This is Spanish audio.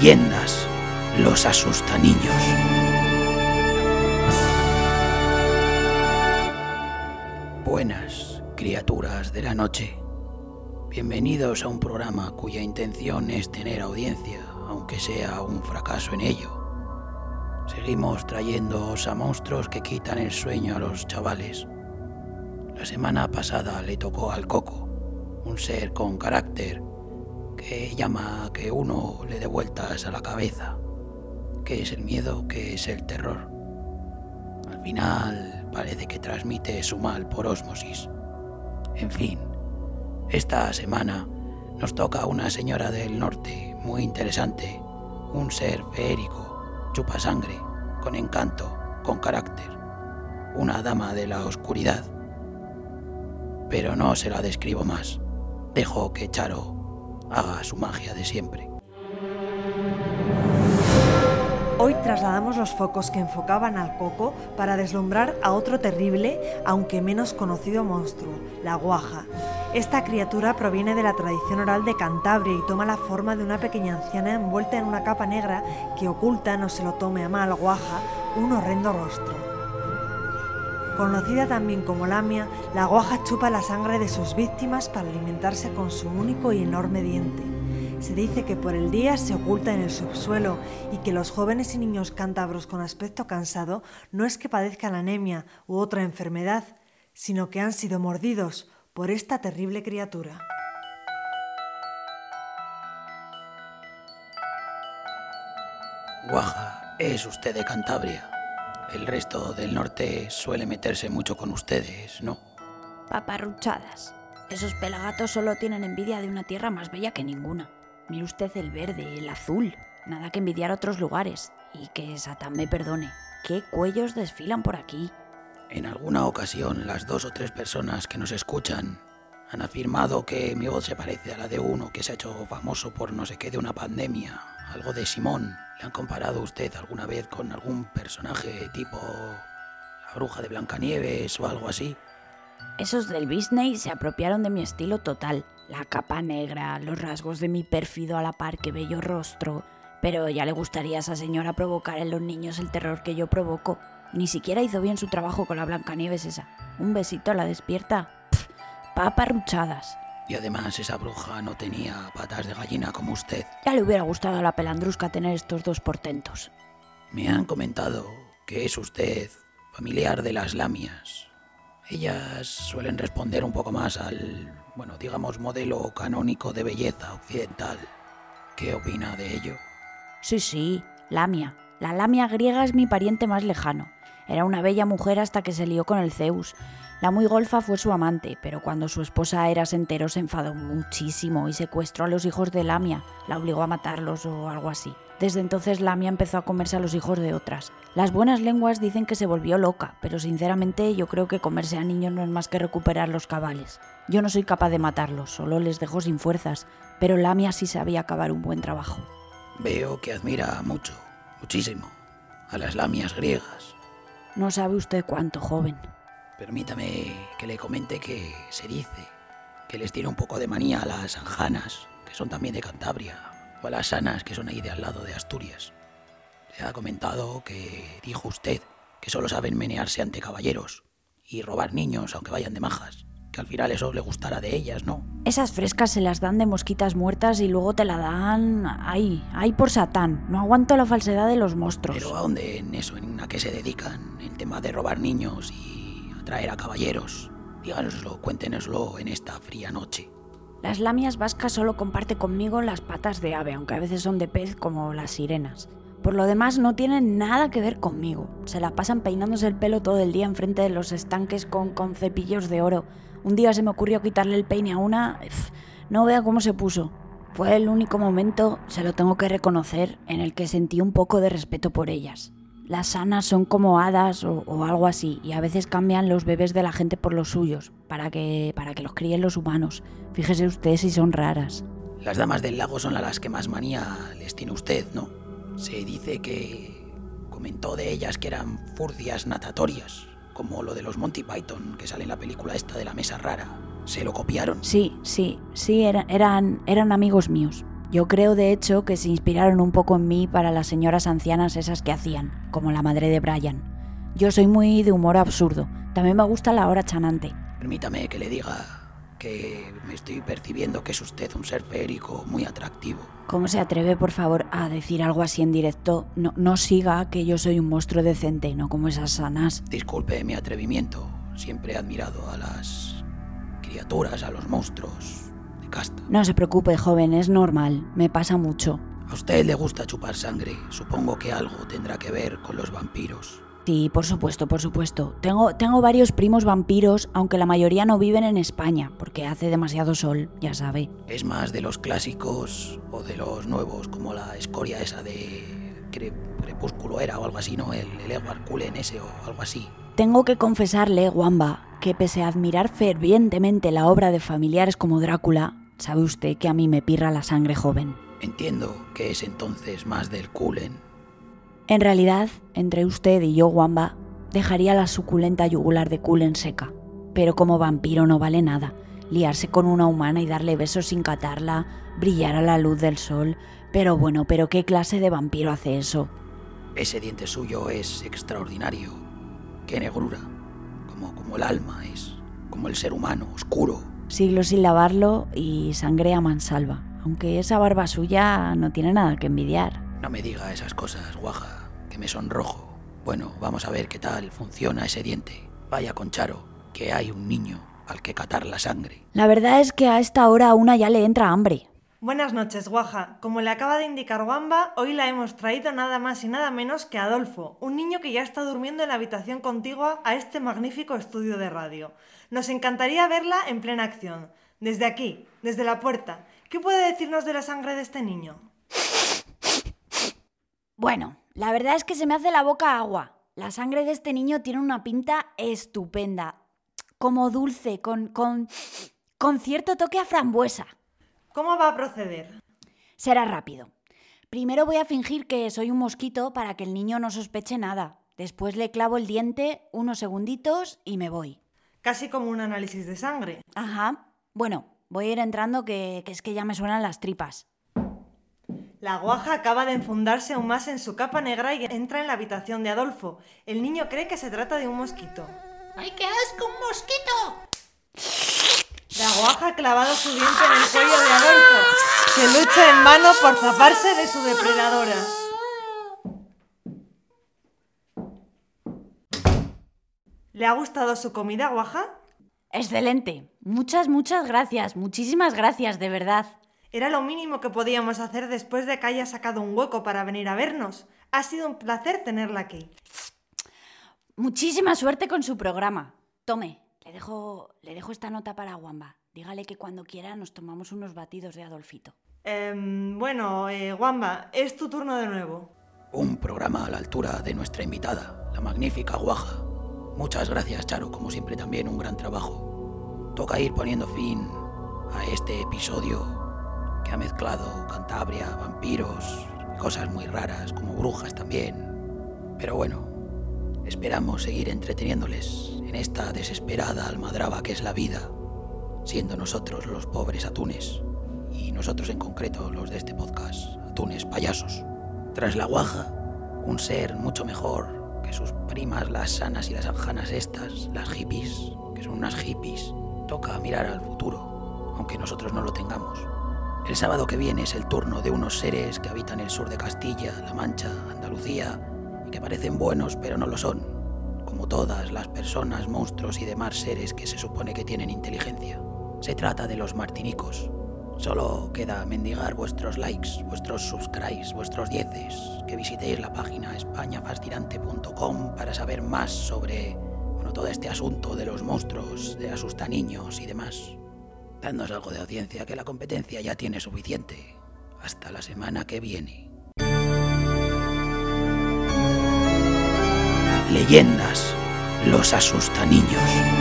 Leyendas, los niños. Buenas, criaturas de la noche. Bienvenidos a un programa cuya intención es tener audiencia, aunque sea un fracaso en ello. Seguimos trayéndoos a monstruos que quitan el sueño a los chavales. La semana pasada le tocó al Coco, un ser con carácter que llama a que uno le dé vueltas a la cabeza. ¿Qué es el miedo? ¿Qué es el terror? Al final parece que transmite su mal por ósmosis. En fin, esta semana nos toca una señora del norte muy interesante, un ser feérico, chupa sangre, con encanto, con carácter, una dama de la oscuridad. Pero no se la describo más. Dejo que Charo haga su magia de siempre. Hoy trasladamos los focos que enfocaban al coco para deslumbrar a otro terrible, aunque menos conocido monstruo, la guaja. Esta criatura proviene de la tradición oral de Cantabria y toma la forma de una pequeña anciana envuelta en una capa negra que oculta, no se lo tome a mal, guaja, un horrendo rostro. Conocida también como lamia, la guaja chupa la sangre de sus víctimas para alimentarse con su único y enorme diente. Se dice que por el día se oculta en el subsuelo y que los jóvenes y niños cántabros con aspecto cansado no es que padezcan anemia u otra enfermedad, sino que han sido mordidos por esta terrible criatura. Guaja, es usted de Cantabria. El resto del norte suele meterse mucho con ustedes, ¿no? Paparruchadas. Esos pelagatos solo tienen envidia de una tierra más bella que ninguna. Mire usted el verde, el azul. Nada que envidiar otros lugares. Y que Satán me perdone. ¿Qué cuellos desfilan por aquí? En alguna ocasión, las dos o tres personas que nos escuchan han afirmado que mi voz se parece a la de uno que se ha hecho famoso por no sé qué de una pandemia, algo de Simón. ¿Le han comparado usted alguna vez con algún personaje tipo la bruja de Blancanieves o algo así? Esos del Disney se apropiaron de mi estilo total la capa negra, los rasgos de mi pérfido a la par que bello rostro. Pero ya le gustaría a esa señora provocar en los niños el terror que yo provoco. Ni siquiera hizo bien su trabajo con la Blancanieves esa. Un besito a la despierta. Pff, paparruchadas. Y además esa bruja no tenía patas de gallina como usted. Ya le hubiera gustado a la pelandrusca tener estos dos portentos. Me han comentado que es usted familiar de las lamias. Ellas suelen responder un poco más al bueno, digamos, modelo canónico de belleza occidental. ¿Qué opina de ello? Sí, sí, Lamia. La Lamia griega es mi pariente más lejano. Era una bella mujer hasta que se lió con el Zeus. La muy golfa fue su amante, pero cuando su esposa era entero se enfadó muchísimo y secuestró a los hijos de Lamia. La obligó a matarlos o algo así. Desde entonces Lamia empezó a comerse a los hijos de otras. Las buenas lenguas dicen que se volvió loca, pero sinceramente yo creo que comerse a niños no es más que recuperar los cabales. Yo no soy capaz de matarlos, solo les dejo sin fuerzas, pero Lamia sí sabía acabar un buen trabajo. Veo que admira mucho, muchísimo, a las lamias griegas. No sabe usted cuánto, joven. Permítame que le comente que se dice que les tiene un poco de manía a las anjanas, que son también de Cantabria, o a las sanas que son ahí de al lado de Asturias. Se ha comentado que dijo usted que solo saben menearse ante caballeros y robar niños aunque vayan de majas. Que al final eso le gustará de ellas, ¿no? Esas frescas se las dan de mosquitas muertas y luego te la dan ahí, ahí por Satán. No aguanto la falsedad de los monstruos. Pero ¿a dónde en eso? ¿En a qué se dedican? En tema de robar niños y atraer a caballeros. Díganoslo, cuéntenoslo en esta fría noche. Las lamias vascas solo comparte conmigo las patas de ave, aunque a veces son de pez como las sirenas. Por lo demás no tienen nada que ver conmigo. Se la pasan peinándose el pelo todo el día enfrente de los estanques con, con cepillos de oro. Un día se me ocurrió quitarle el peine a una... no vea cómo se puso. Fue el único momento, se lo tengo que reconocer, en el que sentí un poco de respeto por ellas. Las sanas son como hadas o, algo así, y a veces cambian los bebés de la gente por los suyos, para que, para que los críen los humanos. Fíjese usted si son raras. Las damas del lago son las que más manía les tiene usted, ¿no? Se dice que comentó de ellas que eran furcias natatorias, como lo de los Monty Python que sale en la película esta de la mesa rara. ¿Se lo copiaron? Sí, sí, sí, eran, eran, eran amigos míos. Yo creo de hecho que se inspiraron un poco en mí para las señoras ancianas esas que hacían, como la madre de Brian. Yo soy muy de humor absurdo. También me gusta la hora chanante. Permítame que le diga que me estoy percibiendo que es usted un ser férico muy atractivo. ¿Cómo se atreve, por favor, a decir algo así en directo? No, no siga que yo soy un monstruo decente, no como esas sanas. Disculpe mi atrevimiento. Siempre he admirado a las criaturas, a los monstruos de casta. No se preocupe, joven, es normal. Me pasa mucho. A usted le gusta chupar sangre. Supongo que algo tendrá que ver con los vampiros. Sí, por supuesto, por supuesto. Tengo, tengo varios primos vampiros, aunque la mayoría no viven en España, porque hace demasiado sol, ya sabe. ¿Es más de los clásicos o de los nuevos, como la escoria esa de Cre- Crepúsculo era o algo así, ¿no? El, el Edward Cullen ese o algo así. Tengo que confesarle, Wamba, que pese a admirar fervientemente la obra de familiares como Drácula, sabe usted que a mí me pirra la sangre joven. Entiendo que es entonces más del Cullen. En realidad, entre usted y yo, Wamba, dejaría la suculenta yugular de Cullen seca. Pero como vampiro no vale nada. Liarse con una humana y darle besos sin catarla, brillar a la luz del sol. Pero bueno, pero ¿qué clase de vampiro hace eso? Ese diente suyo es extraordinario. Qué negrura. Como, como el alma es. Como el ser humano, oscuro. Siglos sin lavarlo y sangre a mansalva. Aunque esa barba suya no tiene nada que envidiar. No me diga esas cosas, guaja, me sonrojo. Bueno, vamos a ver qué tal funciona ese diente. Vaya con Charo, que hay un niño al que catar la sangre. La verdad es que a esta hora a una ya le entra hambre. Buenas noches, Guaja. Como le acaba de indicar Wamba, hoy la hemos traído nada más y nada menos que Adolfo, un niño que ya está durmiendo en la habitación contigua a este magnífico estudio de radio. Nos encantaría verla en plena acción. Desde aquí, desde la puerta. ¿Qué puede decirnos de la sangre de este niño? Bueno, la verdad es que se me hace la boca agua. La sangre de este niño tiene una pinta estupenda. Como dulce, con, con, con cierto toque a frambuesa. ¿Cómo va a proceder? Será rápido. Primero voy a fingir que soy un mosquito para que el niño no sospeche nada. Después le clavo el diente unos segunditos y me voy. Casi como un análisis de sangre. Ajá. Bueno, voy a ir entrando que, que es que ya me suenan las tripas. La guaja acaba de enfundarse aún más en su capa negra y entra en la habitación de Adolfo. El niño cree que se trata de un mosquito. ¡Ay, qué asco, un mosquito! La guaja ha clavado su diente en el cuello de Adolfo, que lucha en vano por zafarse de su depredadora. ¿Le ha gustado su comida, guaja? Excelente. Muchas, muchas gracias. Muchísimas gracias, de verdad. Era lo mínimo que podíamos hacer después de que haya sacado un hueco para venir a vernos. Ha sido un placer tenerla aquí. Muchísima suerte con su programa. Tome, le dejo, le dejo esta nota para Wamba. Dígale que cuando quiera nos tomamos unos batidos de Adolfito. Em, bueno, eh, Wamba, es tu turno de nuevo. Un programa a la altura de nuestra invitada, la magnífica Guaja. Muchas gracias, Charo, como siempre también un gran trabajo. Toca ir poniendo fin a este episodio que ha mezclado Cantabria, vampiros, cosas muy raras, como brujas también. Pero bueno, esperamos seguir entreteniéndoles en esta desesperada almadraba que es la vida, siendo nosotros los pobres atunes, y nosotros en concreto los de este podcast, atunes payasos. Tras la guaja, un ser mucho mejor que sus primas, las sanas y las anjanas estas, las hippies, que son unas hippies, toca mirar al futuro, aunque nosotros no lo tengamos. El sábado que viene es el turno de unos seres que habitan el sur de Castilla, La Mancha, Andalucía, y que parecen buenos pero no lo son, como todas las personas, monstruos y demás seres que se supone que tienen inteligencia. Se trata de los martinicos. Solo queda mendigar vuestros likes, vuestros subscribes, vuestros dieces, que visitéis la página españafascinante.com para saber más sobre bueno, todo este asunto de los monstruos, de asustaniños y demás. Dadnos algo de audiencia, que la competencia ya tiene suficiente. Hasta la semana que viene. Leyendas, los asustaniños.